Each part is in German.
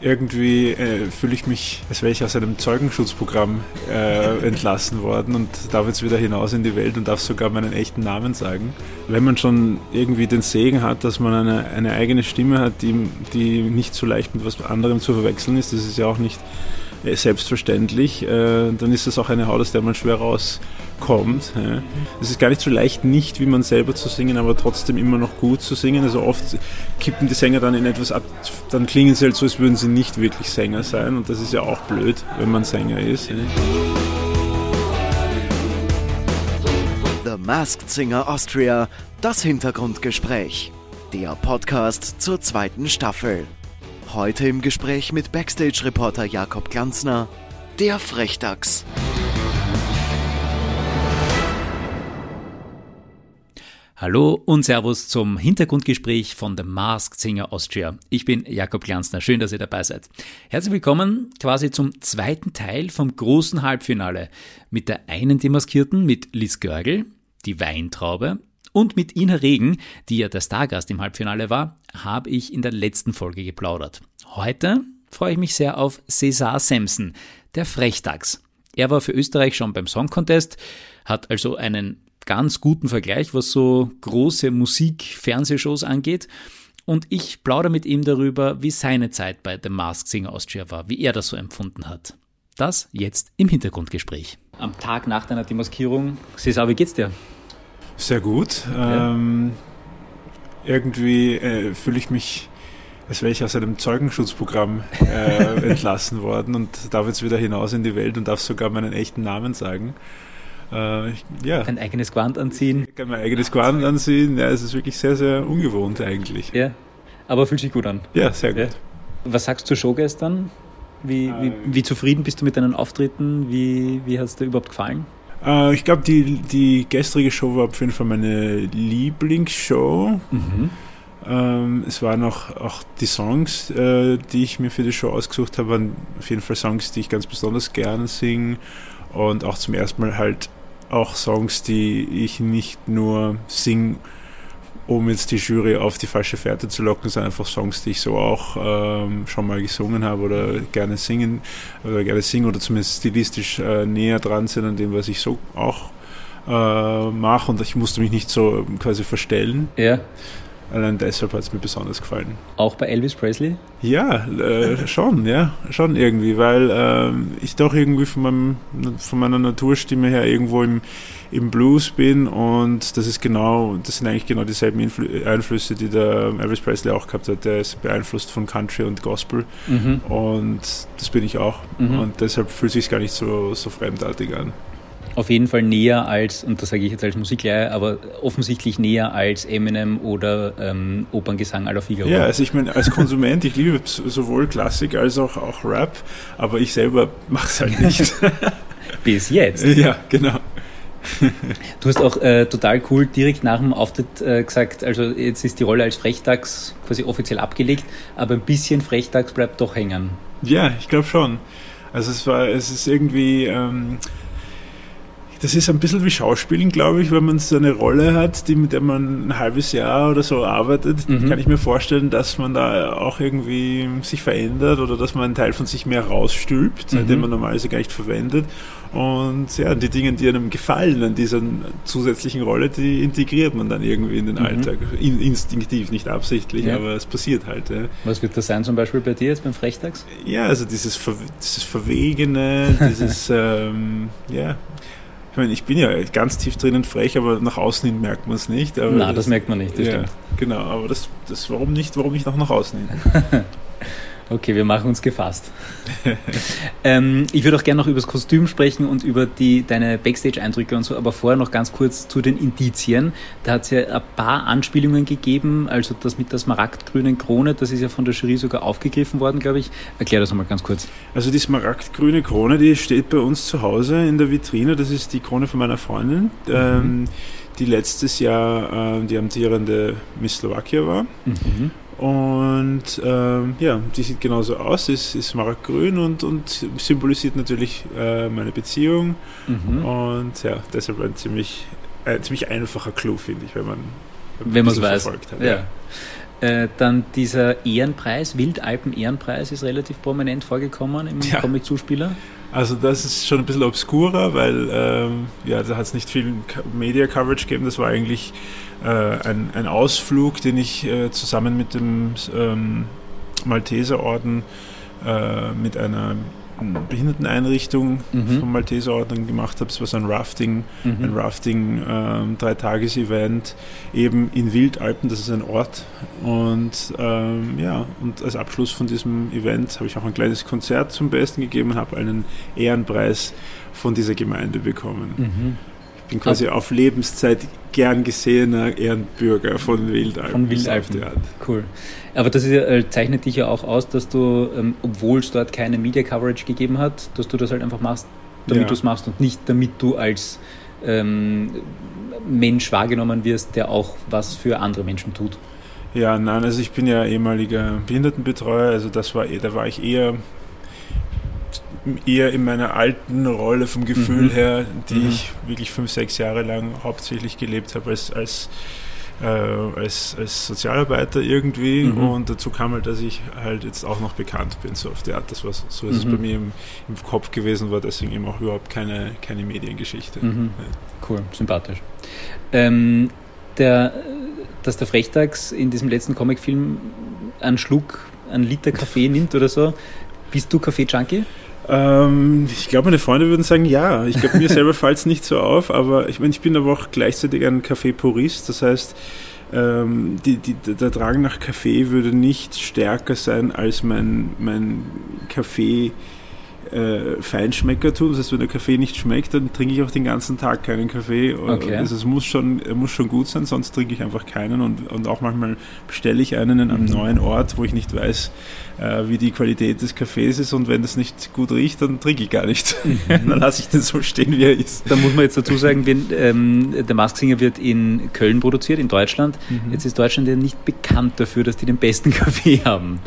irgendwie äh, fühle ich mich, als wäre ich aus einem Zeugenschutzprogramm äh, entlassen worden und darf jetzt wieder hinaus in die Welt und darf sogar meinen echten Namen sagen. Wenn man schon irgendwie den Segen hat, dass man eine, eine eigene Stimme hat, die, die nicht so leicht mit was anderem zu verwechseln ist, das ist ja auch nicht selbstverständlich, äh, dann ist das auch eine Haut, aus der man schwer rauskommt. Es ist gar nicht so leicht, nicht wie man selber zu singen, aber trotzdem immer noch gut zu singen. Also oft kippen die Sänger dann in etwas ab, dann klingen sie halt so, als würden sie nicht wirklich Sänger sein und das ist ja auch blöd, wenn man Sänger ist. The Masked Singer Austria, das Hintergrundgespräch. Der Podcast zur zweiten Staffel. Heute im Gespräch mit Backstage-Reporter Jakob Glanzner, der Frechdachs. Hallo und Servus zum Hintergrundgespräch von The Masked Singer Austria. Ich bin Jakob Glanzner. Schön, dass ihr dabei seid. Herzlich willkommen quasi zum zweiten Teil vom großen Halbfinale mit der einen Demaskierten, mit Liz Görgel, die Weintraube und mit Ina Regen, die ja der Stargast im Halbfinale war, habe ich in der letzten Folge geplaudert. Heute freue ich mich sehr auf Cesar Sampson, der Frechdachs. Er war für Österreich schon beim Song Contest, hat also einen ganz guten Vergleich, was so große Musik-Fernsehshows angeht. Und ich plaudere mit ihm darüber, wie seine Zeit bei The Masked Singer Austria war, wie er das so empfunden hat. Das jetzt im Hintergrundgespräch. Am Tag nach deiner Demaskierung, Cesar, wie geht's dir? Sehr gut. Ja. Ähm, irgendwie äh, fühle ich mich, als wäre ich aus einem Zeugenschutzprogramm äh, entlassen worden und darf jetzt wieder hinaus in die Welt und darf sogar meinen echten Namen sagen. Äh, ja. Ein eigenes Quant anziehen. Ich kann mein eigenes Quant anziehen. Ja, es ist wirklich sehr, sehr ungewohnt eigentlich. Ja, aber fühlt sich gut an. Ja, sehr gut. Ja. Was sagst du zur Show gestern? Wie, wie, äh. wie, zufrieden bist du mit deinen Auftritten? Wie, wie hat es dir überhaupt gefallen? Äh, ich glaube, die, die gestrige Show war auf jeden Fall meine Lieblingsshow. Mhm. Ähm, es waren auch, auch die Songs, äh, die ich mir für die Show ausgesucht habe, waren auf jeden Fall Songs, die ich ganz besonders gerne singe und auch zum ersten Mal halt auch Songs, die ich nicht nur singe, um jetzt die Jury auf die falsche Fährte zu locken, sondern einfach Songs, die ich so auch ähm, schon mal gesungen habe oder gerne singen oder gerne singen oder zumindest stilistisch äh, näher dran sind an dem, was ich so auch äh, mache und ich musste mich nicht so quasi verstellen. Ja. Allein deshalb hat es mir besonders gefallen. Auch bei Elvis Presley? Ja, äh, schon, ja, schon irgendwie, weil äh, ich doch irgendwie von, meinem, von meiner Naturstimme her irgendwo im, im Blues bin und das ist genau, das sind eigentlich genau dieselben Influ Einflüsse, die der Elvis Presley auch gehabt hat. Der ist beeinflusst von Country und Gospel mhm. und das bin ich auch mhm. und deshalb fühlt es sich gar nicht so, so fremdartig an auf jeden Fall näher als, und das sage ich jetzt als Musiklehrer, aber offensichtlich näher als Eminem oder ähm, Operngesang aller Figaro. Ja, also ich meine, als Konsument, ich liebe sowohl Klassik als auch, auch Rap, aber ich selber mache es halt nicht. Bis jetzt. Ja, genau. Du hast auch äh, total cool direkt nach dem Auftritt äh, gesagt, also jetzt ist die Rolle als Frechtags quasi offiziell abgelegt, aber ein bisschen Frechtags bleibt doch hängen. Ja, ich glaube schon. Also es war, es ist irgendwie, ähm, das ist ein bisschen wie Schauspielen, glaube ich, wenn man so eine Rolle hat, die, mit der man ein halbes Jahr oder so arbeitet, mhm. kann ich mir vorstellen, dass man da auch irgendwie sich verändert oder dass man einen Teil von sich mehr rausstülpt, mhm. den man normalerweise gar nicht verwendet. Und ja, die Dinge, die einem gefallen an dieser zusätzlichen Rolle, die integriert man dann irgendwie in den mhm. Alltag. In, instinktiv, nicht absichtlich, ja. aber es passiert halt. Ja. Was wird das sein zum Beispiel bei dir jetzt beim Frechtags? Ja, also dieses, Ver dieses Verwegene, dieses, ähm, ja, meine, ich bin ja ganz tief drinnen frech, aber nach außen hin merkt man es nicht. Nein, das, das, merkt man nicht, das ja, stimmt. Genau, aber das, das, warum nicht, warum nicht auch nach außen hin? Okay, wir machen uns gefasst. ähm, ich würde auch gerne noch über das Kostüm sprechen und über die, deine Backstage-Eindrücke und so, aber vorher noch ganz kurz zu den Indizien. Da hat es ja ein paar Anspielungen gegeben, also das mit der smaragdgrünen Krone, das ist ja von der Jury sogar aufgegriffen worden, glaube ich. Erklär das nochmal ganz kurz. Also die smaragdgrüne Krone, die steht bei uns zu Hause in der Vitrine, das ist die Krone von meiner Freundin. Mhm. Ähm, die letztes Jahr äh, die amtierende Miss Slowakia war. Mhm. Und ähm, ja, die sieht genauso aus, ist, ist smaragdgrün und, und symbolisiert natürlich äh, meine Beziehung. Mhm. Und ja, deshalb ein ziemlich, ein ziemlich einfacher Clou, finde ich, wenn man wenn man es weiß. Hat, ja. Äh, dann dieser Ehrenpreis, Wildalpen-Ehrenpreis, ist relativ prominent vorgekommen im ja. Comic-Zuspieler. Also das ist schon ein bisschen obskurer, weil ähm, ja, da hat es nicht viel Media-Coverage gegeben. Das war eigentlich äh, ein, ein, Ausflug, den ich äh, zusammen mit dem ähm, Malteserorden äh, mit einer Behinderteneinrichtung mhm. vom Malteserorden gemacht habe. Es war so ein Rafting, mhm. ein Rafting ähm, Dreitages-Event eben in Wildalpen, das ist ein Ort. Und ähm, ja, und als Abschluss von diesem Event habe ich auch ein kleines Konzert zum Besten gegeben und habe einen Ehrenpreis von dieser Gemeinde bekommen. Mhm bin quasi auf Lebenszeit gern gesehener Ehrenbürger von Wildalpen. Von Wildalpen. Cool. Aber das ist, äh, zeichnet dich ja auch aus, dass du, ähm, obwohl es dort keine Media Coverage gegeben hat, dass du das halt einfach machst, damit ja. du es machst und nicht damit du als ähm, Mensch wahrgenommen wirst, der auch was für andere Menschen tut. Ja, nein, also ich bin ja ehemaliger Behindertenbetreuer, also das war, da war ich eher eher in meiner alten Rolle vom Gefühl mhm. her, die mhm. ich wirklich fünf, sechs Jahre lang hauptsächlich gelebt habe als, als, äh, als, als Sozialarbeiter irgendwie. Mhm. Und dazu kam halt, dass ich halt jetzt auch noch bekannt bin, so auf der Art. Das war, so ist es bei mhm. mir im, im, Kopf gewesen, war deswegen eben auch überhaupt keine, keine Mediengeschichte. Mhm. Ja. Cool, sympathisch. Ähm, der, dass der Frechtags in diesem letzten Comicfilm einen Schluck, einen Liter Kaffee nimmt oder so. Bist du Kaffee-Junkie? Ähm, ich glaube, meine Freunde würden sagen, ja. Ich glaube, mir selber fällt es nicht so auf, aber ich meine, ich bin aber auch gleichzeitig ein Kaffee-Purist. Das heißt, ähm, die, die, der Drang nach Kaffee würde nicht stärker sein als mein, mein Kaffee äh, Feinschmeckertum. Das heißt, wenn der Kaffee nicht schmeckt, dann trinke ich auch den ganzen Tag keinen Kaffee. Okay. Also es muss schon, muss schon gut sein, sonst trinke ich einfach keinen. Und, und auch manchmal bestelle ich einen an einem mhm. neuen Ort, wo ich nicht weiß, äh, wie die Qualität des Kaffees ist. Und wenn das nicht gut riecht, dann trinke ich gar nicht. Mhm. dann lasse ich den so stehen, wie er ist. Da muss man jetzt dazu sagen, wenn, ähm, der Masksinger wird in Köln produziert, in Deutschland. Mhm. Jetzt ist Deutschland ja nicht bekannt dafür, dass die den besten Kaffee haben.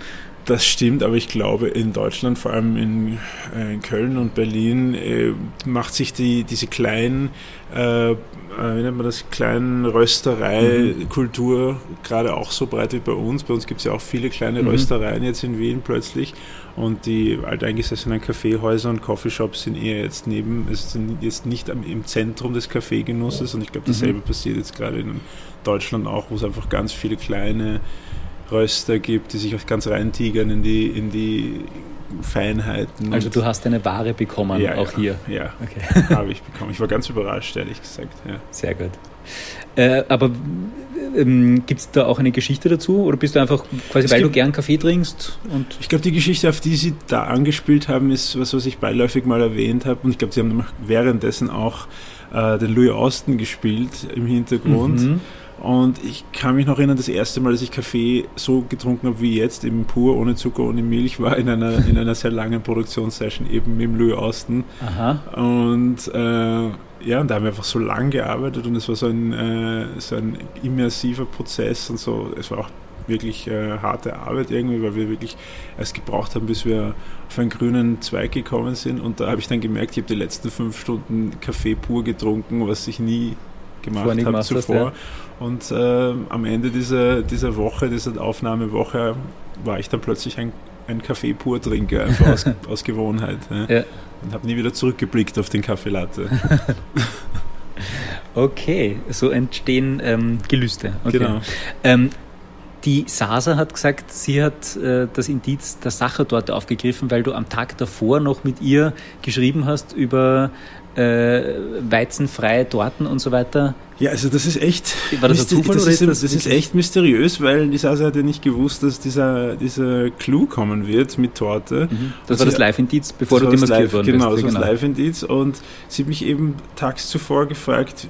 Das stimmt, aber ich glaube, in Deutschland, vor allem in, äh, in Köln und Berlin, äh, macht sich die, diese kleinen, äh, äh wie nennt man das, kleinen Rösterei-Kultur mhm. gerade auch so breit wie bei uns. Bei uns gibt es ja auch viele kleine mhm. Röstereien jetzt in Wien plötzlich und die alteingesessenen Kaffeehäuser und Coffeeshops sind eher jetzt neben, es sind jetzt nicht am, im Zentrum des Kaffeegenusses und ich glaube, dasselbe mhm. passiert jetzt gerade in Deutschland auch, wo es einfach ganz viele kleine Röster gibt, die sich auch ganz reintigern in die, in die Feinheiten. Also du hast eine Ware bekommen, ja, auch ja, hier. Ja, okay. habe ich bekommen. Ich war ganz überrascht, ehrlich gesagt. Ja. Sehr gut. Äh, aber ähm, gibt es da auch eine Geschichte dazu? Oder bist du einfach quasi, es weil gibt, du gern Kaffee trinkst? Und ich glaube, die Geschichte, auf die Sie da angespielt haben, ist was, was ich beiläufig mal erwähnt habe. Und ich glaube, Sie haben währenddessen auch äh, den Louis Austin gespielt im Hintergrund. Mhm. Und ich kann mich noch erinnern, das erste Mal, dass ich Kaffee so getrunken habe wie jetzt, eben pur, ohne Zucker, ohne Milch, war in einer, in einer sehr langen Produktionssession eben mit dem Louis Austin. Aha. Und äh, ja, und da haben wir einfach so lang gearbeitet und es war so ein, äh, so ein immersiver Prozess und so. Es war auch wirklich äh, harte Arbeit irgendwie, weil wir wirklich erst gebraucht haben, bis wir auf einen grünen Zweig gekommen sind. Und da habe ich dann gemerkt, ich habe die letzten fünf Stunden Kaffee pur getrunken, was ich nie gemacht habe zuvor. Hast, ja. Und äh, am Ende dieser, dieser Woche, dieser Aufnahmewoche, war ich dann plötzlich ein, ein Kaffee-Pur-Trinker, einfach aus, aus Gewohnheit. Ja. Ja. Und habe nie wieder zurückgeblickt auf den Kaffeelatte. okay, so entstehen ähm, Gelüste. Okay. Genau. Ähm, die Sasa hat gesagt, sie hat äh, das Indiz der Sache dort aufgegriffen, weil du am Tag davor noch mit ihr geschrieben hast über weizenfreie Torten und so weiter. Ja, also das ist echt. War das Zufall das, ist, das, das ist echt mysteriös, weil die Sasa hat ja nicht gewusst, dass dieser, dieser Clou kommen wird mit Torte. Mhm. Das war das Live-Indiz, bevor du demonstriert worden genau, bist. Genau, das war das Live-Indiz und sie hat mich eben tags zuvor gefragt,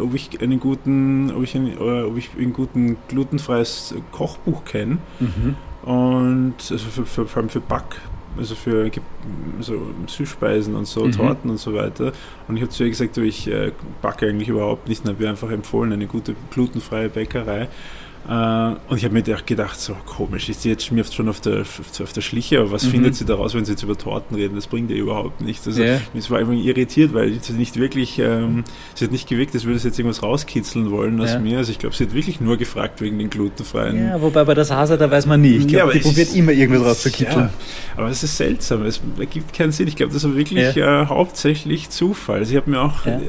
ob ich einen guten, ob ich, ein, ob ich ein guten glutenfreies Kochbuch kenne. Mhm. Und also für, für, vor allem für Back, also für so Süßspeisen und so, mhm. Torten und so weiter. Und ich habe zu ihr gesagt, ich äh, backe eigentlich überhaupt nicht, und habe ihr einfach empfohlen, eine gute glutenfreie Bäckerei. Äh, und ich habe mir gedacht, so komisch, ist sie jetzt schmirft schon auf der, auf der Schliche, aber was mhm. findet sie daraus, wenn sie jetzt über Torten reden? Das bringt ihr überhaupt nichts. Also yeah. ich war irgendwie irritiert, weil sie nicht wirklich, ähm, sie hat nicht gewirkt, als würde sie jetzt irgendwas rauskitzeln wollen aus ja. mir. Also ich glaube, sie hat wirklich nur gefragt wegen den glutenfreien. Ja, wobei bei der Sasa, da weiß man nie. Ich glaube, ja, die probiert immer irgendwas rauszukitzeln. Ja, aber es ist seltsam, es ergibt keinen Sinn. Ich glaube, das war wirklich ja. äh, hauptsächlich Zufall. Also ich habe mir auch äh,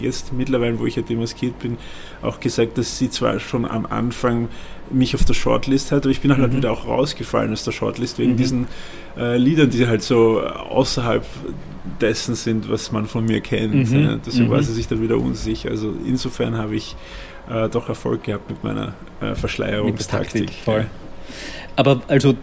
jetzt mittlerweile, wo ich ja demaskiert bin, auch gesagt, dass sie zwar schon am Anfang mich auf der Shortlist hat, aber ich bin halt, mhm. wieder auch rausgefallen aus der Shortlist wegen mhm. diesen äh, Liedern, die halt so außerhalb dessen sind, was man von mir kennt. Mhm. Ja. Deswegen mhm. war sie sich dann wieder unsicher. Also insofern habe ich äh, doch Erfolg gehabt mit meiner äh, Verschleierungstaktik. Voll. Aber also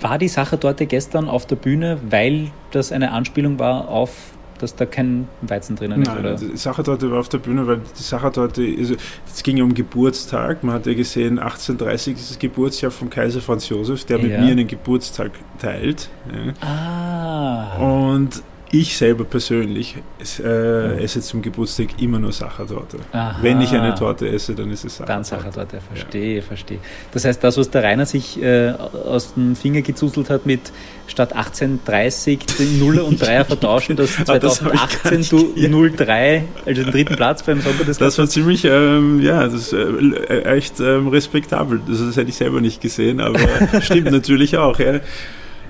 war die Sache dort gestern auf der Bühne, weil das eine Anspielung war auf dass da kein Weizen drinnen ist? Oder? Die Sachertorte war auf der Bühne, weil die Sachertorte, also es ging ja um Geburtstag. Man hat ja gesehen, 1830 ist das Geburtsjahr von Kaiser Franz Josef, der mit mir einen Geburtstag teilt. Ja. Ah. Und ich selber persönlich äh, esse zum Geburtstag immer nur Sachertorte. Aha. Wenn ich eine Torte esse, dann ist es Sachertorte. Dann Sachertorte, verstehe, ja. verstehe. Das heißt, das, was der Rainer sich äh, aus dem Finger gezuselt hat mit statt 1830 den Nuller und Dreier vertauschen, dass 2018 ah, du 03, also den dritten Platz beim Soccer des Das war ziemlich, ähm, ja, das ist äh, echt ähm, respektabel. Das, das hätte ich selber nicht gesehen, aber stimmt natürlich auch, ja.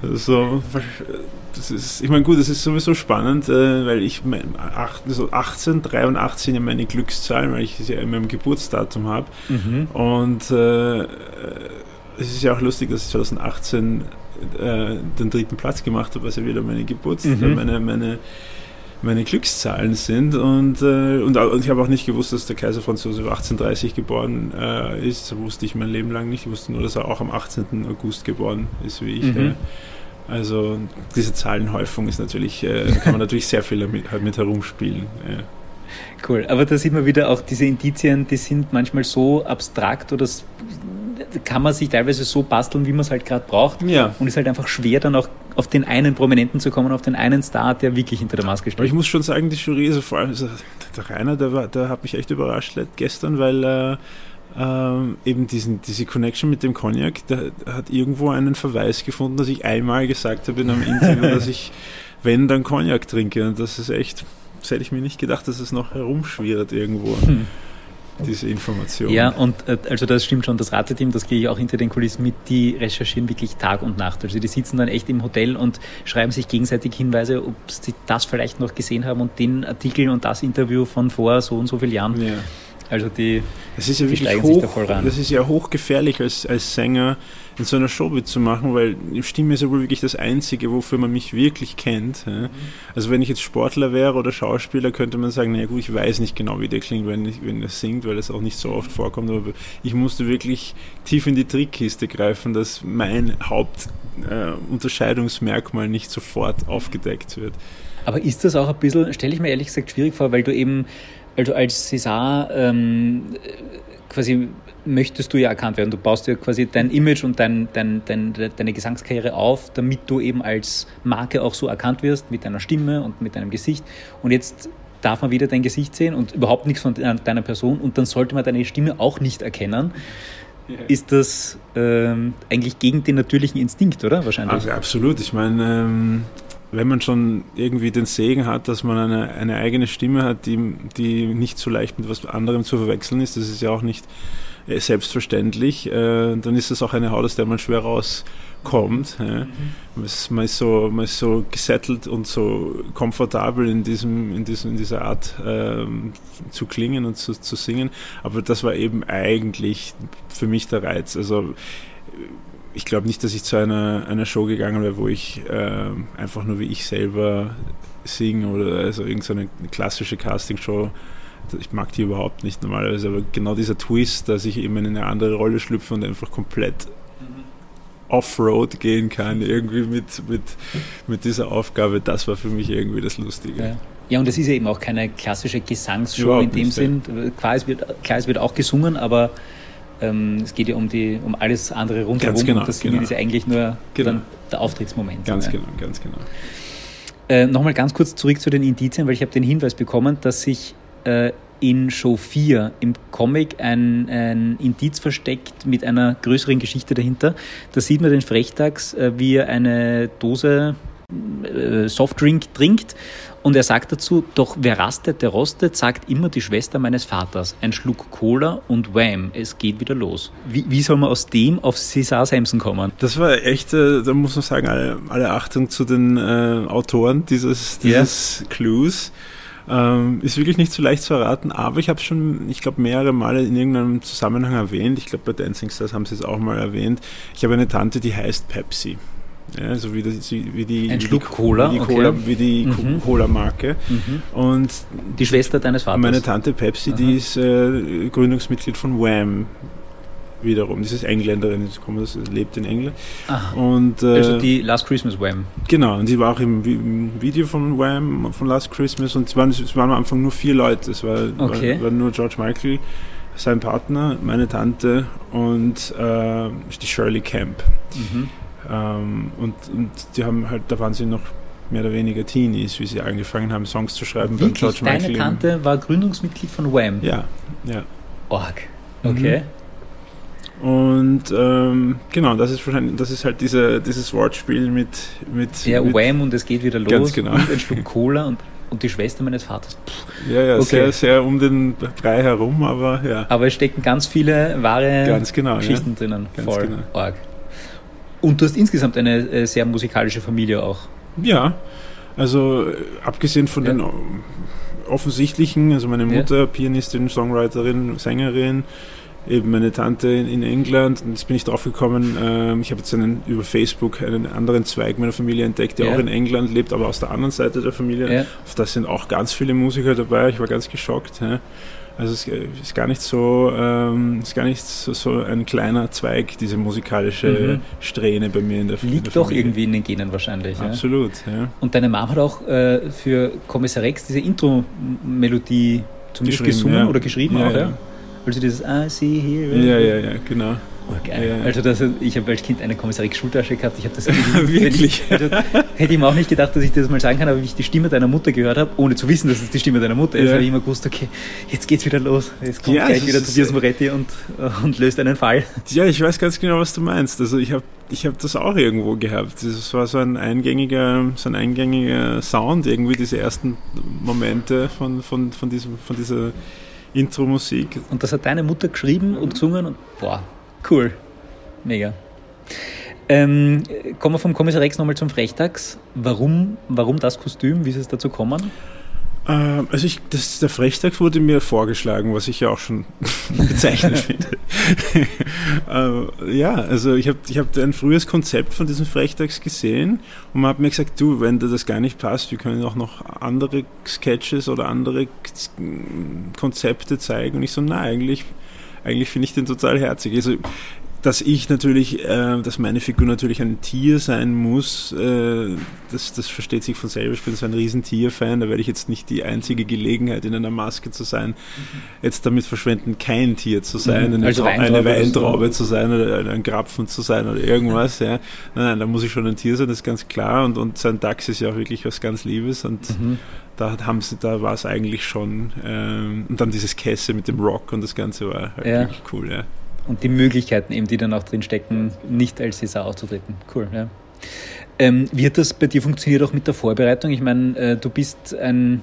So, das ist, ich meine, gut, das ist sowieso spannend, äh, weil ich mein, acht, so 18, 83 ja meine Glückszahl, weil ich sie ja in meinem Geburtsdatum habe. Mhm. Und äh, es ist ja auch lustig, dass ich 2018 äh, den dritten Platz gemacht habe, was ja wieder meine Geburts-, mhm. meine, meine, meine Glückszahlen sind. Und, äh, und, und, ich habe auch nicht gewusst, dass der Kaiser Franz Josef 1830 geboren äh, ist. Das wusste ich mein Leben lang nicht. Ich wusste nur, dass er auch am 18. August geboren ist, wie ich. Mhm. Also diese Zahlenhäufung ist natürlich, äh, kann man natürlich sehr viel damit, halt mit herumspielen. Ja. Cool, aber da sieht man wieder auch diese Indizien, die sind manchmal so abstrakt oder kann man sich teilweise so basteln, wie man es halt gerade braucht. Ja. Und ist halt einfach schwer, dann auch auf den einen Prominenten zu kommen, auf den einen Star, der wirklich hinter der Maske steht. Aber ich muss schon sagen, die Jury, also vor allem also der Rainer, der, war, der hat mich echt überrascht gestern, weil äh, ähm, eben diesen, diese Connection mit dem Cognac, der hat irgendwo einen Verweis gefunden, dass ich einmal gesagt habe in einem Interview, dass ich, wenn, dann Cognac trinke. Und das ist echt, das hätte ich mir nicht gedacht, dass es noch herumschwirrt irgendwo. Hm. Diese Information. Ja, und äh, also das stimmt schon, das Rateteam, das gehe ich auch hinter den Kulissen mit, die recherchieren wirklich Tag und Nacht. Also die sitzen dann echt im Hotel und schreiben sich gegenseitig Hinweise, ob sie das vielleicht noch gesehen haben und den Artikel und das Interview von vor so und so vielen Jahren. Ja also die, das ist ja wirklich hoch, da voll ran. Das ist ja hochgefährlich als, als Sänger in so einer Show zu machen, weil die Stimme ist ja wohl wirklich das Einzige, wofür man mich wirklich kennt. Ja. Also wenn ich jetzt Sportler wäre oder Schauspieler, könnte man sagen, naja gut, ich weiß nicht genau, wie der klingt, wenn, ich, wenn er singt, weil das auch nicht so oft vorkommt, aber ich musste wirklich tief in die Trickkiste greifen, dass mein Hauptunterscheidungsmerkmal äh, nicht sofort aufgedeckt wird. Aber ist das auch ein bisschen, stelle ich mir ehrlich gesagt schwierig vor, weil du eben also als César ähm, quasi möchtest du ja erkannt werden. Du baust ja quasi dein Image und dein, dein, dein, deine Gesangskarriere auf, damit du eben als Marke auch so erkannt wirst mit deiner Stimme und mit deinem Gesicht. Und jetzt darf man wieder dein Gesicht sehen und überhaupt nichts von deiner Person und dann sollte man deine Stimme auch nicht erkennen. Ist das ähm, eigentlich gegen den natürlichen Instinkt, oder? Wahrscheinlich. Also absolut. Ich meine, ähm, wenn man schon irgendwie den Segen hat, dass man eine, eine eigene Stimme hat, die, die nicht so leicht mit was anderem zu verwechseln ist, das ist ja auch nicht äh, selbstverständlich, äh, dann ist das auch eine Haut, aus der man schwer rauskommt. Ja. Mhm. Man, ist so, man ist so gesettelt und so komfortabel in, diesem, in, diesem, in dieser Art ähm, zu klingen und zu, zu singen. Aber das war eben eigentlich für mich der Reiz. Also ich glaube nicht, dass ich zu einer, einer Show gegangen wäre, wo ich äh, einfach nur wie ich selber singe oder also irgendeine klassische Castingshow. Ich mag die überhaupt nicht normalerweise, aber genau dieser Twist, dass ich eben in eine andere Rolle schlüpfe und einfach komplett. Offroad gehen kann, irgendwie mit, mit, mit dieser Aufgabe, das war für mich irgendwie das Lustige. Ja. Ja, und es ist ja eben auch keine klassische Gesangsshow Überhaupt in dem nicht, Sinn. Klar es, wird, klar, es wird auch gesungen, aber ähm, es geht ja um, die, um alles andere rundherum. Ganz genau, das genau. ist ja eigentlich nur genau. der Auftrittsmoment. Ganz ja. genau, ganz genau. Äh, Nochmal ganz kurz zurück zu den Indizien, weil ich habe den Hinweis bekommen, dass sich äh, in Show 4 im Comic ein, ein Indiz versteckt mit einer größeren Geschichte dahinter. Da sieht man den Frechtags, äh, wie er eine Dose äh, Softdrink trinkt und er sagt dazu, doch wer rastet, der rostet, sagt immer die Schwester meines Vaters. Ein Schluck Cola und wham, es geht wieder los. Wie, wie soll man aus dem auf Cesar Sampson kommen? Das war echt, äh, da muss man sagen, alle, alle Achtung zu den äh, Autoren dieses, dieses yeah. Clues. Ähm, ist wirklich nicht so leicht zu erraten, aber ich habe schon, ich glaube, mehrere Male in irgendeinem Zusammenhang erwähnt. Ich glaube, bei Dancing Stars haben sie es auch mal erwähnt. Ich habe eine Tante, die heißt Pepsi. Ja, so wie, das, wie die, Ein wie Schluck die, Cola, wie die, okay. Cola, wie die Mhm. Cola-Marke. Mhm. Und Die Schwester deines Vaters. meine Tante Pepsi, Aha. die ist äh, Gründungsmitglied von Wham wiederum. Das ist Engländerin, kommt aus- lebt in England. Aha. Und, äh, Also die Last Christmas Wham. Genau, und sie war auch im, im Video von Wham von Last Christmas und es waren, es waren am Anfang nur vier Leute. Es war, Okay. war, war nur George Michael, sein Partner, meine Tante und äh, die Shirley Camp. Mhm. Ähm, und, und die haben halt, da waren sie noch mehr oder weniger Teenies, wie sie angefangen haben, Songs zu schreiben Wirklich, George deine Michael. Tante war Gründungsmitglied von Wham. Ja, ja. Org. Okay. Und ähm, genau, das ist wahrscheinlich, das ist halt diese, dieses Wortspiel mit, mit, Ja, mit Wham und es geht wieder los. Ganz genau. Und ein Schluck Cola und, und die Schwester meines Vaters. Pff. ja, ja, Okay. sehr, sehr um den Brei herum, aber ja, Aber es stecken ganz viele wahre ganz genau. Ja. Geschichten drinnen. Ganz Voll. genau. Org. Und du hast insgesamt eine äh, sehr musikalische Familie auch. Ja, also äh, abgesehen von Ja. den offensichtlichen, also meine Ja. Mutter, Pianistin, Songwriterin, Sängerin, eben meine Tante in, England. Und jetzt bin ich drauf gekommen, ähm, ich habe jetzt einen, über Facebook einen anderen Zweig meiner Familie entdeckt, der Ja. auch in England lebt, aber aus der anderen Seite der Familie. Ja. Auf das sind auch ganz viele Musiker dabei. Ich war ganz geschockt. Ja. Also es ist gar nicht so, ähm, ist gar nicht so, so ein kleiner Zweig, diese musikalische Mhm. Strähne bei mir in der, in der Liegt doch irgendwie in den Genen wahrscheinlich. Ja? Absolut, ja. Und deine Mom hat auch äh, für Kommissar Rex diese Intro-Melodie zumindest gesungen ja. oder geschrieben Ja, auch, ja? ja. Also dieses I see here. Ja, ja, ja, genau. Geil. Ja. Also das, ich habe als Kind eine Kommissar Rex Schultasche gehabt. Ich habe das Wirklich? Wenn ich, also, hätte ich mir auch nicht gedacht, dass ich das mal sagen kann, aber wie ich die Stimme deiner Mutter gehört habe, ohne zu wissen, dass es die Stimme deiner Mutter ist, Ja. habe ich immer gewusst, okay, jetzt geht's wieder los. Jetzt kommt Ja, gleich wieder ist- Tobias Moretti und, und löst einen Fall. Ja, ich weiß ganz genau, was du meinst. Also ich habe ich hab das auch irgendwo gehabt. Das war so ein eingängiger, so ein eingängiger Sound, irgendwie diese ersten Momente von, von, von, diesem, von dieser Intro-Musik. Und das hat deine Mutter geschrieben und gesungen und boah, cool. Mega. Ähm, kommen wir vom Kommissar Rex nochmal zum Frechtags. Warum, warum das Kostüm? Wie ist es dazu gekommen? Ähm, also ich, das, der Frechtag wurde mir vorgeschlagen, was ich ja auch schon bezeichnend finde. ähm, ja, also ich habe ich hab ein frühes Konzept von diesen Frechtags gesehen und man hat mir gesagt, du, wenn dir das gar nicht passt, wir können auch noch andere Sketches oder andere Konzepte zeigen. Und ich so, na, eigentlich, eigentlich finde ich den total herzig. Also dass ich natürlich, äh, dass meine Figur natürlich ein Tier sein muss, äh, das, das versteht sich von selber. Ich bin so ein riesen Tier-Fan, da werde ich jetzt nicht die einzige Gelegenheit, in einer Maske zu sein, jetzt damit verschwenden, kein Tier zu sein, Mhm. eine, Also Trau- Weintraube eine so. Weintraube zu sein oder ein Grapfen zu sein oder irgendwas. Ja. Nein, nein, da muss ich schon ein Tier sein, das ist ganz klar. Und, und sein Dachs ist ja auch wirklich was ganz Liebes und Mhm. da haben sie, da war es eigentlich schon. Ähm, und dann dieses Kesse mit dem Rock und das Ganze war halt Ja. wirklich cool, ja. Und die Möglichkeiten eben, die dann auch drin stecken, nicht als César aufzutreten. Cool, ja. Ähm, wie hat das bei dir funktioniert auch mit der Vorbereitung? Ich meine, äh, du bist ein,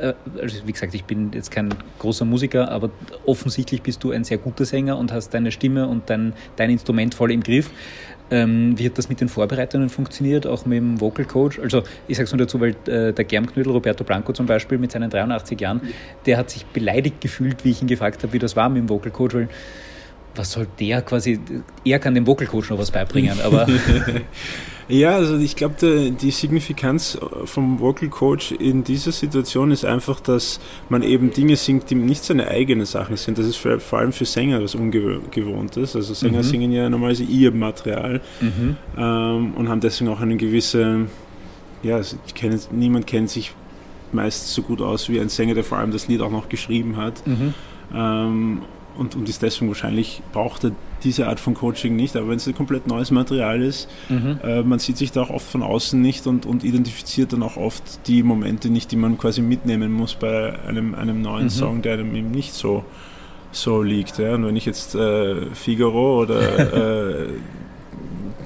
äh, also wie gesagt, ich bin jetzt kein großer Musiker, aber offensichtlich bist du ein sehr guter Sänger und hast deine Stimme und dein, dein Instrument voll im Griff. Ähm, wie hat das mit den Vorbereitungen funktioniert, auch mit dem Vocal Coach? Also ich sage es nur dazu, weil äh, der Germknödel, Roberto Blanco zum Beispiel, mit seinen 83 Jahren, der hat sich beleidigt gefühlt, wie ich ihn gefragt habe, wie das war mit dem Vocal Coach, weil was soll der quasi, er kann dem Vocal Coach noch was beibringen, aber Ja, also ich glaube, die Signifikanz vom Vocal Coach in dieser Situation ist einfach, dass man eben Dinge singt, die nicht seine eigenen Sachen sind. Das ist für, vor allem für Sänger was Ungewohntes. Also Sänger Mhm. singen ja normalerweise ihr Material mhm. ähm, und haben deswegen auch einen gewissen, ja, also ich kenne, niemand kennt sich meist so gut aus wie ein Sänger, der vor allem das Lied auch noch geschrieben hat. Mhm. Ähm, und, und ist deswegen wahrscheinlich braucht er diese Art von Coaching nicht, aber wenn es ein komplett neues Material ist, mhm. äh, man sieht sich da auch oft von außen nicht und, und identifiziert dann auch oft die Momente nicht, die man quasi mitnehmen muss bei einem, einem neuen mhm. Song, der einem eben nicht so, so liegt. Ja? Und wenn ich jetzt äh, Figaro oder äh,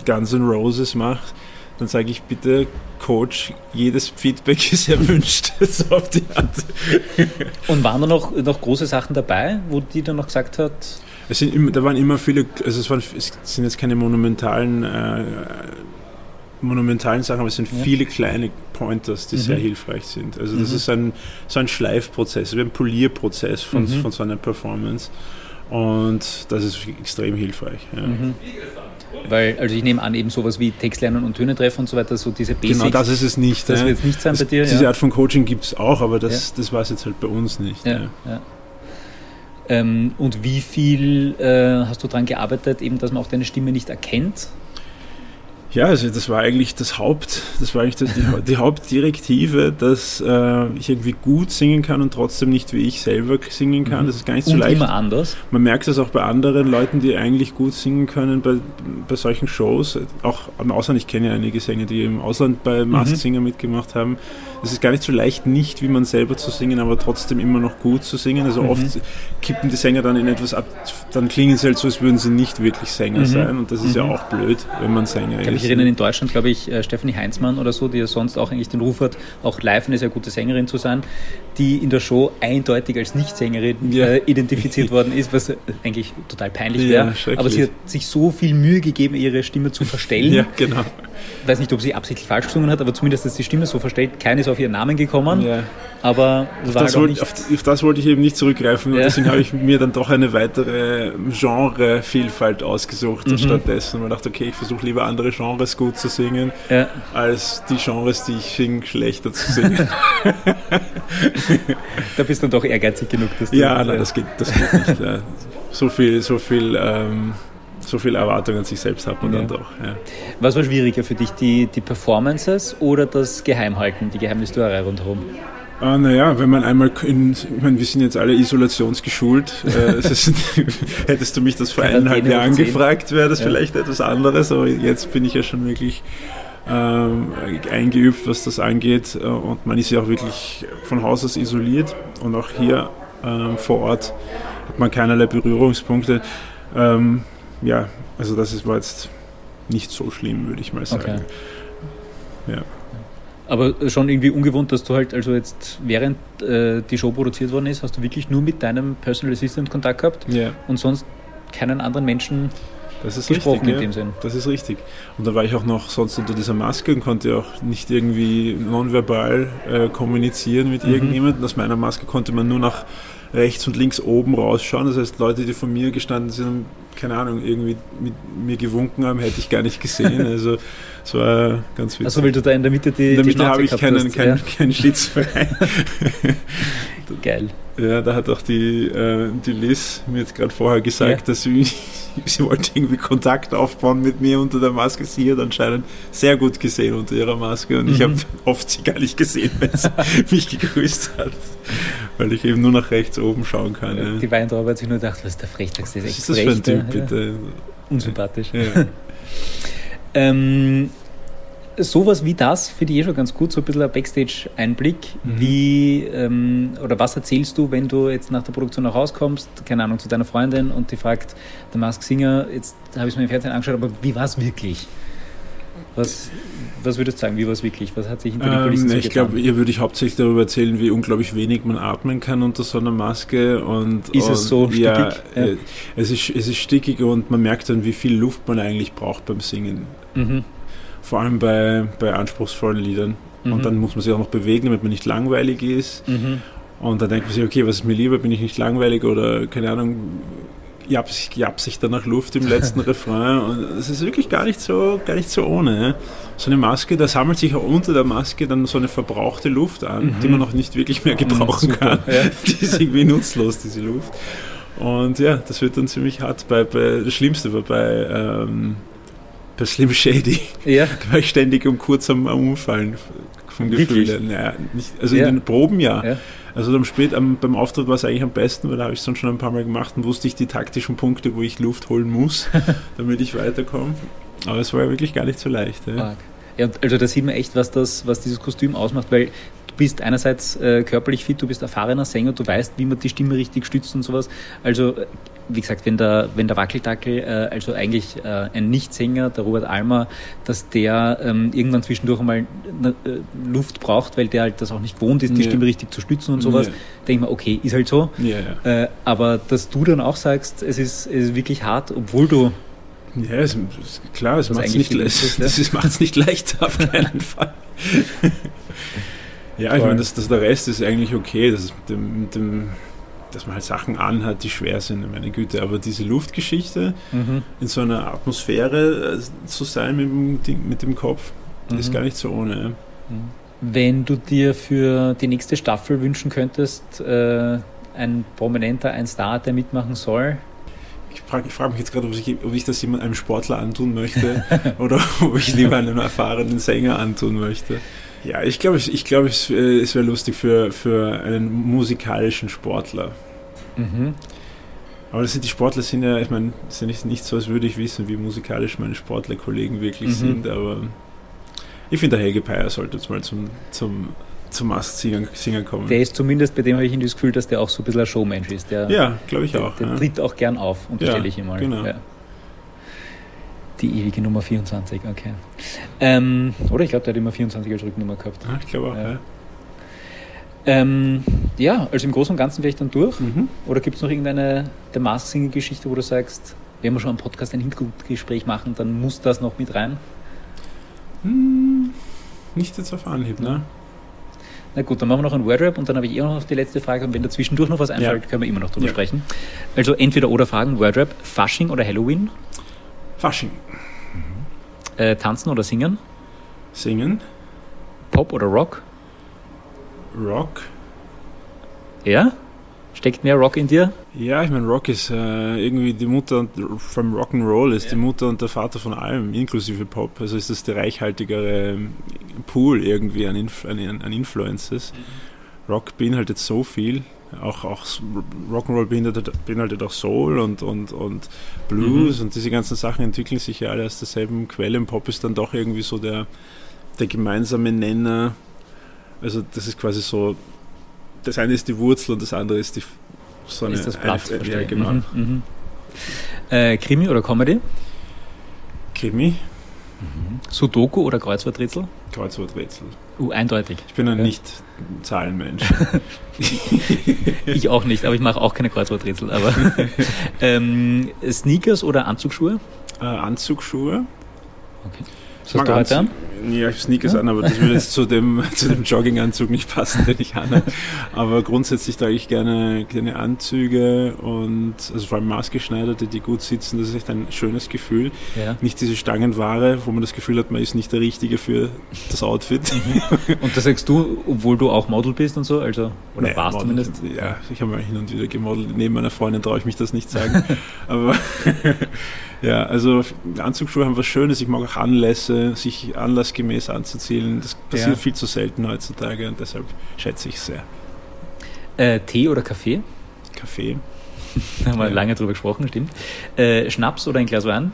Guns N' Roses mache, dann sage ich bitte, Coach, jedes Feedback ist erwünscht. so auf die Art. Und waren da noch, noch große Sachen dabei, wo die dann noch gesagt hat? Es sind immer, da waren immer viele, also es, waren, es sind jetzt keine monumentalen, äh, monumentalen Sachen, aber es sind ja. viele kleine Pointers, die mhm. sehr hilfreich sind. Also das mhm. ist ein, so ein Schleifprozess, wie ein Polierprozess von, mhm. von so einer Performance. Und das ist extrem hilfreich. Ja. Mhm. Weil, also ich nehme an, eben sowas wie Textlernen und Töne treffen und so weiter, so diese Basics. Genau, das ist es nicht. Das wird es nicht sein das, bei dir. Diese ja. Art von Coaching gibt es auch, aber das, ja. das war es jetzt halt bei uns nicht. Ja, ja. Ähm, und wie viel äh, hast du daran gearbeitet, eben, dass man auch deine Stimme nicht erkennt? Ja, also das war eigentlich das Haupt, das war eigentlich die, die Hauptdirektive, dass äh, ich irgendwie gut singen kann und trotzdem nicht wie ich selber singen kann. Mhm. Das ist gar nicht so und leicht. immer anders. Man merkt das auch bei anderen Leuten, die eigentlich gut singen können bei, bei solchen Shows. Auch im Ausland, ich kenne ja einige Sänger, die im Ausland bei Mask mhm. Singer mitgemacht haben. Es ist gar nicht so leicht, nicht wie man selber zu singen, aber trotzdem immer noch gut zu singen. Also mhm. oft kippen die Sänger dann in etwas ab, dann klingen sie halt so, als würden sie nicht wirklich Sänger mhm. sein. Und das ist ja mhm. auch blöd, wenn man Sänger ist erinnere in Deutschland, glaube ich, äh, Stephanie Heinzmann oder so, die ja sonst auch eigentlich den Ruf hat, auch live eine sehr gute Sängerin zu sein, die in der Show eindeutig als Nichtsängerin ja. äh, identifiziert worden ist, was eigentlich total peinlich wäre. Ja, aber sie hat sich so viel Mühe gegeben, ihre Stimme zu verstellen. Ja, genau. Ich weiß nicht, ob sie absichtlich falsch gesungen hat, aber zumindest ist die Stimme so verstellt. Keiner ist auf ihren Namen gekommen. Ja. Aber auf das, halt wollte, auf, auf, das wollte ich eben nicht zurückgreifen. Ja. Deswegen habe ich mir dann doch eine weitere Genrevielfalt ausgesucht mhm. stattdessen. Und dachte, okay, ich versuche lieber andere Genres gut zu singen, ja. als die Genres, die ich singe, schlechter zu singen. da bist du doch ehrgeizig genug, dass du. Ja, nein, das geht, das geht nicht. Ja. So viel, so viel. Ähm, so viel Erwartung an sich selbst hat man ja. dann doch. Ja. Was war schwieriger für dich, die, die Performances oder das Geheimhalten, die Geheimnistuerei rundherum? Ah, naja, wenn man einmal, in, ich meine, wir sind jetzt alle isolationsgeschult. Äh, ist, hättest du mich das vor eineinhalb Jahren gefragt, wäre das ja. vielleicht etwas anderes, aber jetzt bin ich ja schon wirklich ähm, eingeübt, was das angeht. Äh, und man ist ja auch wirklich von Haus aus isoliert. Und auch hier ähm, vor Ort hat man keinerlei Berührungspunkte. Ähm, ja, also das ist, war jetzt nicht so schlimm, würde ich mal sagen. Okay. Ja. Aber schon irgendwie ungewohnt, dass du halt, also jetzt während äh, die Show produziert worden ist, hast du wirklich nur mit deinem Personal Assistant Kontakt gehabt ja. und sonst keinen anderen Menschen das ist gesprochen richtig, in ja. dem Sinn. Das ist richtig. Und da war ich auch noch sonst unter dieser Maske und konnte auch nicht irgendwie nonverbal äh, kommunizieren mit mhm. irgendjemandem. Aus meiner Maske konnte man nur nach rechts und links oben rausschauen. Das heißt, Leute, die von mir gestanden sind, keine Ahnung, irgendwie mit mir gewunken haben, hätte ich gar nicht gesehen. Also es war ganz witzig. Also weil du da in der Mitte die In der Mitte habe ich keinen, keinen, ja. keinen Schlitz frei. Geil. Ja, da hat auch die, äh, die Liz mir jetzt gerade vorher gesagt, ja. dass sie, sie wollte irgendwie Kontakt aufbauen mit mir unter der Maske. Sie hat anscheinend sehr gut gesehen unter ihrer Maske und mhm. ich habe oft sie gar nicht gesehen, wenn sie mich gegrüßt hat, weil ich eben nur nach rechts oben schauen kann. Ja. Die Weintraube hat sich nur gedacht, was ist der Frechdachste? Was ist das für ein Typ, bitte? Unsympathisch. ähm, sowas wie das finde ich eh schon ganz gut, so ein bisschen ein Backstage-Einblick. Mhm. Wie ähm, oder was erzählst du, wenn du jetzt nach der Produktion nach Hause kommst, keine Ahnung, zu deiner Freundin und die fragt, der Mask Singer, jetzt habe ich es mir im Fernsehen angeschaut, aber wie war es wirklich? Was, was würdest du sagen, wie war es wirklich? Was hat sich hinter den Kulissen ähm, Ich glaube, ihr würde ich hauptsächlich darüber erzählen, wie unglaublich wenig man atmen kann unter so einer Maske. Und, ist und, es so stickig? Ja, ja. Äh, es, ist, es ist stickig und man merkt dann, wie viel Luft man eigentlich braucht beim Singen. Mhm vor allem bei, bei anspruchsvollen Liedern. Mhm. Und dann muss man sich auch noch bewegen, damit man nicht langweilig ist. Mhm. Und dann denkt man sich, okay, was ist mir lieber, bin ich nicht langweilig oder keine Ahnung, japs, japs ich da nach Luft im letzten Refrain. Und es ist wirklich gar nicht so, gar nicht so ohne. So eine Maske, da sammelt sich auch unter der Maske dann so eine verbrauchte Luft an, mhm. die man noch nicht wirklich mehr gebrauchen mhm, kann. Ja. Die ist irgendwie nutzlos, diese Luft. Und ja, das wird dann ziemlich hart. Bei, bei das Schlimmste war bei ähm, bei Slim Shady. Ja. Da war ich ständig um kurz am, am Umfallen vom Gefühl. Naja, nicht, also ja. in den Proben ja. ja. Also am spät am, beim Auftritt war es eigentlich am besten, weil da habe ich es dann schon ein paar Mal gemacht und wusste ich die taktischen Punkte, wo ich Luft holen muss, damit ich weiterkomme. Aber es war ja wirklich gar nicht so leicht. Ja. Ja, also da sieht man echt, was, das, was dieses Kostüm ausmacht, weil bist einerseits äh, körperlich fit, du bist erfahrener Sänger, du weißt, wie man die Stimme richtig stützt und sowas. Also, äh, wie gesagt, wenn der, wenn der Wackeldackel, äh, also eigentlich äh, ein Nichtsänger, der Robert Almer, dass der ähm, irgendwann zwischendurch einmal äh, Luft braucht, weil der halt das auch nicht gewohnt ist, die Ja. Stimme richtig zu stützen und sowas, Ja. denke ich mir, okay, ist halt so. Ja. Äh, aber dass du dann auch sagst, es ist, es ist wirklich hart, obwohl du Ja, es, klar, es macht es nicht, viel es, ist, ja. ist, macht's nicht leichter, auf keinen Fall. ja, ich meine, das, das, der Rest ist eigentlich okay, das ist mit dem, dem, dass man halt Sachen anhat, die schwer sind, meine Güte. Aber diese Luftgeschichte, in so einer Atmosphäre äh, zu sein mit dem, Ding, mit dem Kopf, ist Mhm. gar nicht so ohne. Wenn du dir für die nächste Staffel wünschen könntest, äh, ein Prominenter, ein Star, der mitmachen soll, Ich frage frag mich jetzt gerade, ob ich, ob ich das jemand einem Sportler antun möchte oder ob ich lieber einem erfahrenen Sänger antun möchte. Ja, ich glaube, ich, ich glaube, es, äh, es wäre lustig für, für einen musikalischen Sportler. Aber das sind, die Sportler sind ja, ich meine, es ist ja nicht, so, als würde ich wissen, wie musikalisch meine Sportlerkollegen wirklich Mhm. sind, aber ich finde, der Helge Peyer sollte jetzt mal zum, zum, zum Mask-Singern Singern kommen. der ist zumindest, bei dem habe ich das Gefühl, dass der auch so ein bisschen ein Showmensch ist. Der, ja, glaube ich der, auch. der ja. tritt auch gern auf, unterstelle Ja, ich ihm mal. genau. Ja. Die ewige Nummer 24, okay. Ähm, oder ich glaube, der hat immer 24 als Rücknummer gehabt. Ja, ich glaube auch, Ja. ja. Ähm, ja, also im Großen und Ganzen wäre ich dann durch. Mhm. Oder gibt es noch irgendeine der Mask Singer Geschichte, wo du sagst, wenn wir schon am Podcast ein Hintergrundgespräch machen, dann muss das noch mit rein? Hm, nicht jetzt auf Anhieb, ne? Na gut, dann machen wir noch ein Wordrap und dann habe ich eh noch die letzte Frage und wenn dazwischendurch noch was einfällt, Ja. können wir immer noch drüber Ja. sprechen. Also entweder oder Fragen, Wordrap, Fasching oder Halloween, Fasching. äh, tanzen oder singen, Singen, Pop oder Rock, Rock. ja? Steckt mehr Rock in dir? Ja, ich meine, Rock ist äh, irgendwie die Mutter und, vom Rock'n'Roll ist die Mutter und der Vater von allem, inklusive Pop. Also ist das der reichhaltigere ähm, Pool irgendwie an, Inf an, an Influences. Rock beinhaltet so viel. Auch, auch Rock'n'Roll beinhaltet, beinhaltet auch Soul und, und, und Blues und diese ganzen Sachen entwickeln sich ja alle aus derselben Quelle. Im Pop ist dann doch irgendwie so der, der gemeinsame Nenner. Also das ist quasi so, das eine ist die Wurzel und das andere ist die so eine, ist das Blatt? eine, ja, genau. Mhm, mhm. Äh, Krimi oder Comedy? Krimi, Sudoku oder Kreuzworträtsel? Kreuzworträtsel. Uh, eindeutig. Ich bin ein Ja. Nicht-Zahlenmensch. Ich auch nicht, aber ich mache auch keine Kreuzworträtsel. Aber ähm, Sneakers oder Anzugsschuhe? äh, Anzugsschuhe. Okay. Was hast du heute an? Ja, ich habe Sneakers an, aber das würde jetzt zu dem, zu dem Jogginganzug nicht passen, den ich anhabe. Aber grundsätzlich trage ich gerne, gerne Anzüge und also vor allem maßgeschneiderte, die gut sitzen. Das ist echt ein schönes Gefühl. Ja. Nicht diese Stangenware, wo man das Gefühl hat, man ist nicht der Richtige für das Outfit. Und das sagst du, obwohl du auch Model bist und so? Also, oder Nee, warst Model- zumindest? Ja, ich habe mal hin und wieder gemodelt. Neben meiner Freundin traue ich mich das nicht sagen. Aber ja, also Anzugsschuhe haben was Schönes. Ich mag auch Anlässe, sich anlassgemäß anzuziehen. Das passiert Ja. viel zu selten heutzutage und deshalb schätze ich es sehr. Äh, Tee oder Kaffee? Kaffee. Da haben wir Ja. lange drüber gesprochen, stimmt. Äh, Schnaps oder ein Glas Wein?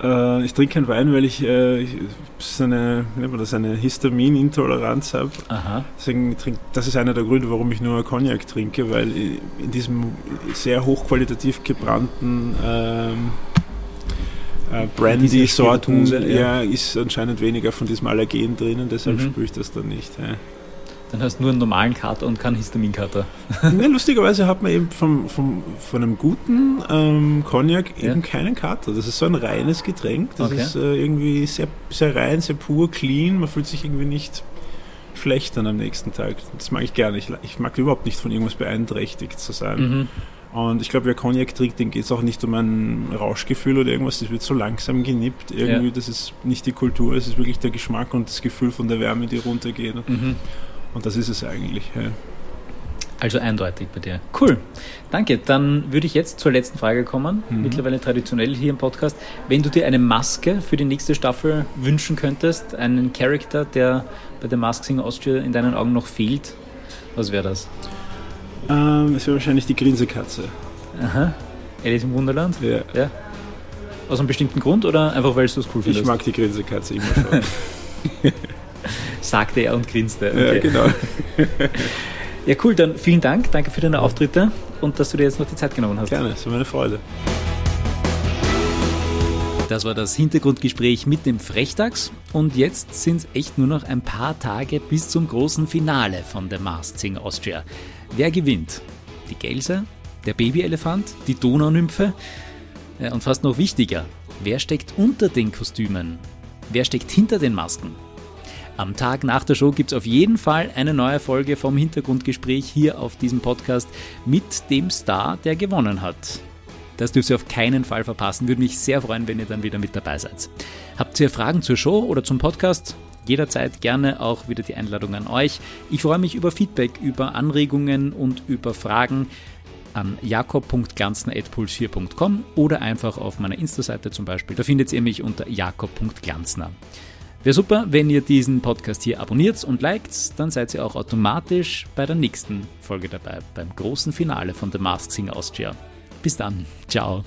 Äh, ich trinke keinen Wein, weil ich, äh, ich so eine, das, eine Histaminintoleranz habe. Deswegen trink, das ist einer der Gründe, warum ich nur Cognac trinke, weil in diesem sehr hochqualitativ gebrannten ähm, äh, Brandy-Sorten Spirituose, ja. ja. ist anscheinend weniger von diesem Allergen drinnen, deshalb Mhm. spüre ich das dann nicht. Ja. Dann hast du nur einen normalen Kater und keinen Histaminkater. ja, lustigerweise hat man eben vom, vom, von einem guten ähm, Cognac Ja. eben keinen Kater. Das ist so ein reines Getränk. Das Okay. ist äh, irgendwie sehr, sehr rein, sehr pur, clean. Man fühlt sich irgendwie nicht schlecht dann am nächsten Tag. Das mag ich gerne. Ich, ich mag überhaupt nicht von irgendwas beeinträchtigt zu sein. Mhm. Und ich glaube, wer Cognac trinkt, dem geht es auch nicht um ein Rauschgefühl oder irgendwas. Das wird so langsam genippt. Irgendwie, Ja. das ist nicht die Kultur, es ist wirklich der Geschmack und das Gefühl von der Wärme, die runtergeht. Mhm. Und das ist es eigentlich. Ja. Also eindeutig bei dir. Cool. Danke. Dann würde ich jetzt zur letzten Frage kommen. Mhm. Mittlerweile traditionell hier im Podcast. Wenn du dir eine Maske für die nächste Staffel wünschen könntest, einen Charakter, der bei der Mask Singer Austria in deinen Augen noch fehlt, Was wäre das? Ähm, es wäre wahrscheinlich die Grinsekatze. Aha. Alice im Wunderland? Ja. ja. Aus einem bestimmten Grund oder einfach weil du es cool findest? Ich mag die Grinsekatze immer schon. Sagte er und grinste. Okay. Ja, genau. ja, cool, dann vielen Dank. Danke für deine Auftritte und dass du dir jetzt noch die Zeit genommen hast. Gerne, es war meine Freude. Das war das Hintergrundgespräch mit dem Frechdachs und jetzt sind es echt nur noch ein paar Tage bis zum großen Finale von der Masked Singer Austria. Wer gewinnt? Die Gelse? Der Babyelefant? Die Donaunymphe? Und fast noch wichtiger, wer steckt unter den Kostümen? Wer steckt hinter den Masken? Am Tag nach der Show gibt es auf jeden Fall eine neue Folge vom Hintergrundgespräch hier auf diesem Podcast mit dem Star, der gewonnen hat. Das dürft ihr auf keinen Fall verpassen. Würde mich sehr freuen, wenn ihr dann wieder mit dabei seid. Habt ihr Fragen zur Show oder zum Podcast? Jederzeit gerne auch wieder die Einladung an euch. Ich freue mich über Feedback, über Anregungen und über Fragen an jakob.glanzner.puls4.com oder einfach auf meiner Insta-Seite zum Beispiel. Da findet ihr mich unter jakob.glanzner. Wäre super, wenn ihr diesen Podcast hier abonniert und liked, dann seid ihr auch automatisch bei der nächsten Folge dabei, beim großen Finale von The Mask Singer Austria. Bis dann. Ciao.